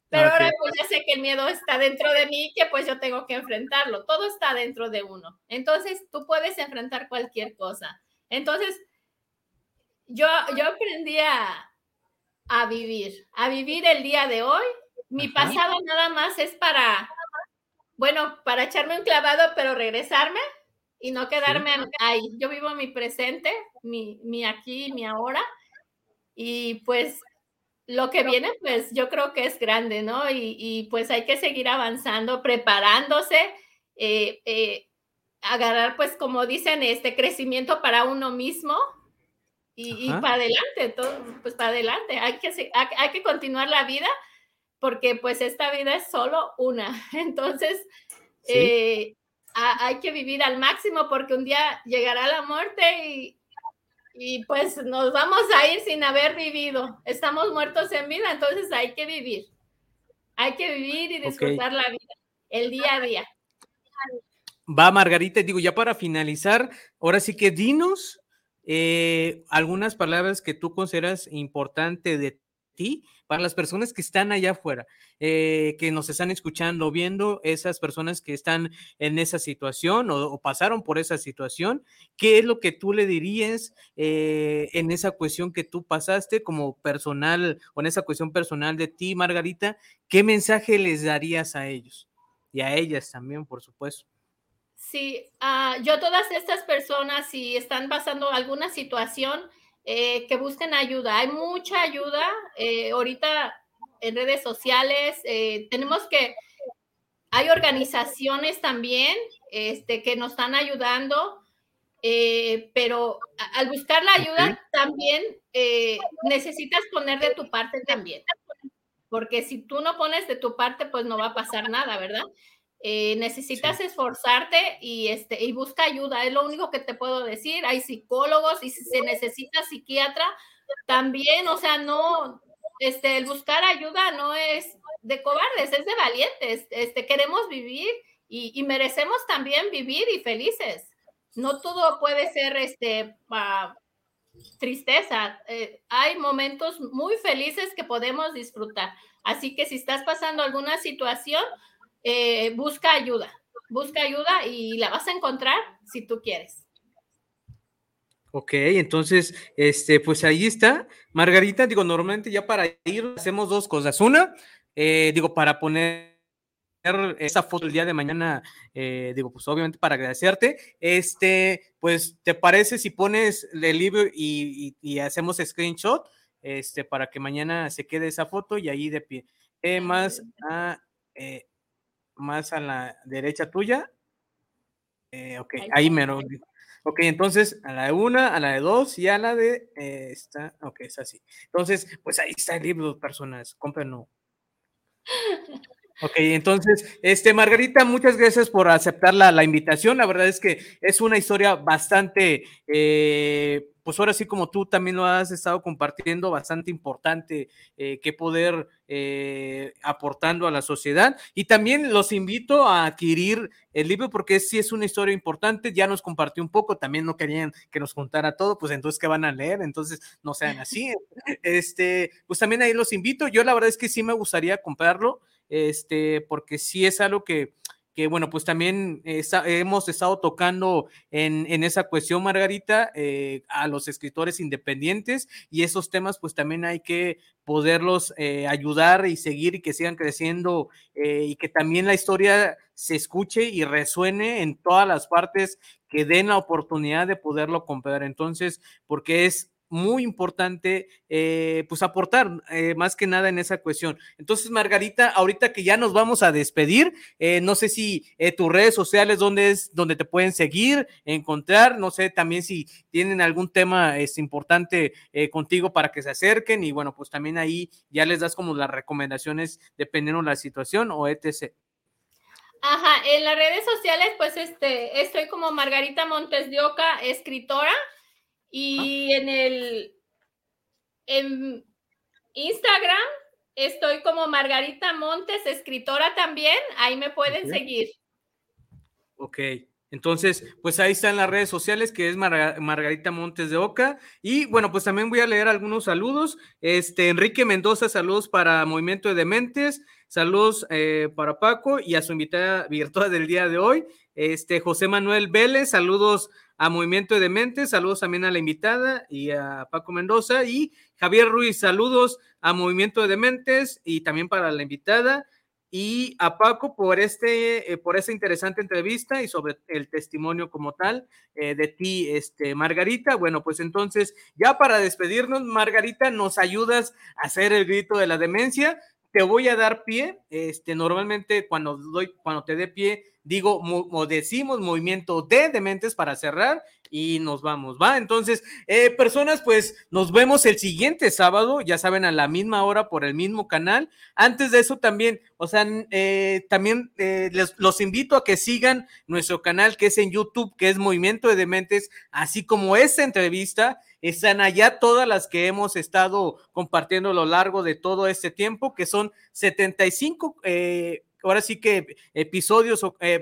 Pero ahora pues ya sé que el miedo está dentro de mí, que pues yo tengo que enfrentarlo. Todo está dentro de uno. Entonces, tú puedes enfrentar cualquier cosa. Entonces, yo, yo aprendí a, vivir, a vivir el día de hoy. Mi pasado nada más es para, bueno, para echarme un clavado, pero regresarme y no quedarme ahí. Yo vivo mi presente, mi, mi aquí, mi ahora. Y pues lo que viene, pues yo creo que es grande, ¿no? Y, pues hay que seguir avanzando, preparándose. Eh, eh, agarrar, pues como dicen, este crecimiento para uno mismo y, para adelante, todo, pues para adelante. Hay que, hay, que continuar la vida porque pues esta vida es solo una. Entonces, eh, hay que vivir al máximo porque un día llegará la muerte y, y pues nos vamos a ir sin haber vivido. Estamos muertos en vida, entonces hay que vivir. Hay que vivir y disfrutar la vida, el día a día. Va, Margarita, digo, ya para finalizar, ahora sí que dinos eh, algunas palabras que tú consideras importante de ti para las personas que están allá afuera, eh, que nos están escuchando, viendo esas personas que están en esa situación o, pasaron por esa situación, ¿qué es lo que tú le dirías eh, en esa cuestión que tú pasaste como personal o en esa cuestión personal de ti, Margarita? ¿Qué mensaje les darías a ellos? Y a ellas también, por supuesto. Sí, uh, yo todas estas personas, si están pasando alguna situación, eh, que busquen ayuda. Hay mucha ayuda eh, ahorita en redes sociales. Eh, tenemos que, hay organizaciones también este, que nos están ayudando, pero al buscar la ayuda también necesitas poner de tu parte también. Porque si tú no pones de tu parte, pues no va a pasar nada, ¿verdad? Eh, necesitas esforzarte y, este, y busca ayuda, es lo único que te puedo decir. Hay psicólogos y si se necesita psiquiatra, también, o sea, no, este, el buscar ayuda no es de cobardes, es de valientes. Este, queremos vivir y, merecemos también vivir y felices. No todo puede ser este, tristeza. Eh, hay momentos muy felices que podemos disfrutar. Así que si estás pasando alguna situación, eh, busca ayuda, busca ayuda y la vas a encontrar si tú quieres. Ok, entonces, este, pues ahí está. Margarita, digo, normalmente ya para ir hacemos dos cosas. Una, eh, digo, para poner esa foto el día de mañana, eh, digo, pues obviamente para agradecerte, este, pues, ¿te parece si pones el libro y, hacemos screenshot, este, para que mañana se quede esa foto y ahí de pie? más a, más a la derecha tuya. Eh, ok, ahí lo Ok, entonces a la de una, a la de dos y a la de eh, esta. Ok, es así. Entonces, pues ahí está el libro, personas. Cómprenlo. Ok, entonces, este, Margarita, muchas gracias por aceptar la, la invitación. La verdad es que es una historia bastante eh, pues ahora sí como tú también lo has estado compartiendo, bastante importante eh, que poder eh, aportando a la sociedad. Y también los invito a adquirir el libro porque sí es una historia importante, ya nos compartió un poco, también no querían que nos contara todo, pues entonces ¿qué van a leer? Entonces no sean así. Este, pues también ahí los invito. Yo la verdad es que sí me gustaría comprarlo, este, porque sí es algo que que bueno, pues también hemos estado tocando en, esa cuestión, Margarita, eh, a los escritores independientes y esos temas pues también hay que poderlos eh, ayudar y seguir y que sigan creciendo eh, y que también la historia se escuche y resuene en todas las partes que den la oportunidad de poderlo comprar. Entonces, porque es muy importante, eh, pues aportar eh, más que nada en esa cuestión. Entonces, Margarita, ahorita que ya nos vamos a despedir, eh, no sé si tus redes sociales, donde es donde te pueden seguir, encontrar, no sé también si tienen algún tema es importante contigo para que se acerquen y bueno, pues también ahí ya les das como las recomendaciones dependiendo de la situación o etc. Ajá, en las redes sociales, pues este, estoy como Margarita Montes de Oca, escritora. Y en el en Instagram estoy como Margarita Montes, escritora también. Ahí me pueden seguir. Ok. Entonces, pues ahí están las redes sociales, que es Margarita Montes de Oca. Y bueno, pues también voy a leer algunos saludos. Este, Enrique Mendoza, saludos para Movimiento de Dementes, saludos eh, para Paco y a su invitada virtual del día de hoy. Este, José Manuel Vélez, saludos a Movimiento de Mentes, saludos también a la invitada y a Paco Mendoza y Javier Ruiz, saludos a Movimiento de Mentes y también para la invitada y a Paco por este eh, por esta interesante entrevista y sobre el testimonio como tal eh, de ti este Margarita. Bueno pues entonces ya para despedirnos Margarita nos ayudas a hacer el grito de la demencia. Te voy a dar pie este normalmente cuando doy cuando te dé pie digo, mo, decimos movimiento de dementes para cerrar y nos vamos, ¿va? Entonces, eh, personas, pues nos vemos el siguiente sábado, ya saben, a la misma hora por el mismo canal. Antes de eso también, o sea, eh, también eh, les, los invito a que sigan nuestro canal que es en YouTube, que es Movimiento de Dementes, así como esta entrevista. Están allá todas las que hemos estado compartiendo a lo largo de todo este tiempo, que son 75, ahora sí que episodios,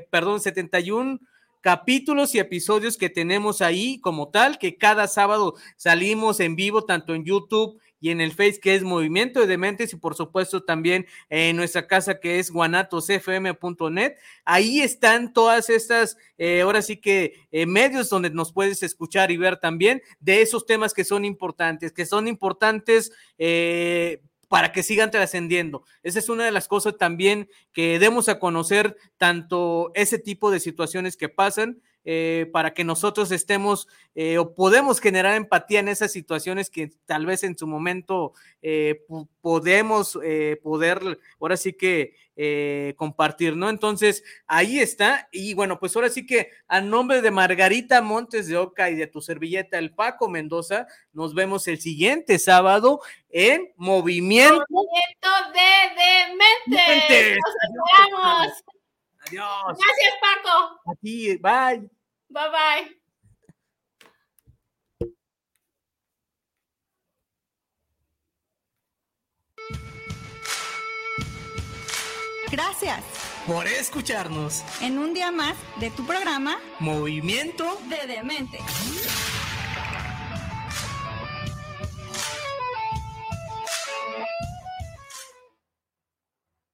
perdón, 71 capítulos y episodios que tenemos ahí como tal, que cada sábado salimos en vivo, tanto en YouTube y en el Face que es Movimiento de Dementes y por supuesto también en nuestra casa que es guanatosfm.net. Ahí están todas estas, eh, ahora sí que eh, medios donde nos puedes escuchar y ver también de esos temas que son importantes, que son importantes eh, para que sigan trascendiendo. Esa es una de las cosas también que demos a conocer, tanto ese tipo de situaciones que pasan, eh, para que nosotros estemos eh, o podemos generar empatía en esas situaciones que tal vez en su momento eh, podemos poder, ahora sí que compartir, ¿no? Entonces, ahí está. Y bueno, pues ahora sí que a nombre de Margarita Montes de Oca y de tu servilleta, el Paco Mendoza, nos vemos el siguiente sábado en Movimiento. Movimiento de Dementes. Nos Adiós. Gracias, Paco. A ti, bye. Bye bye. Gracias por escucharnos en un día más de tu programa Movimiento de Demente.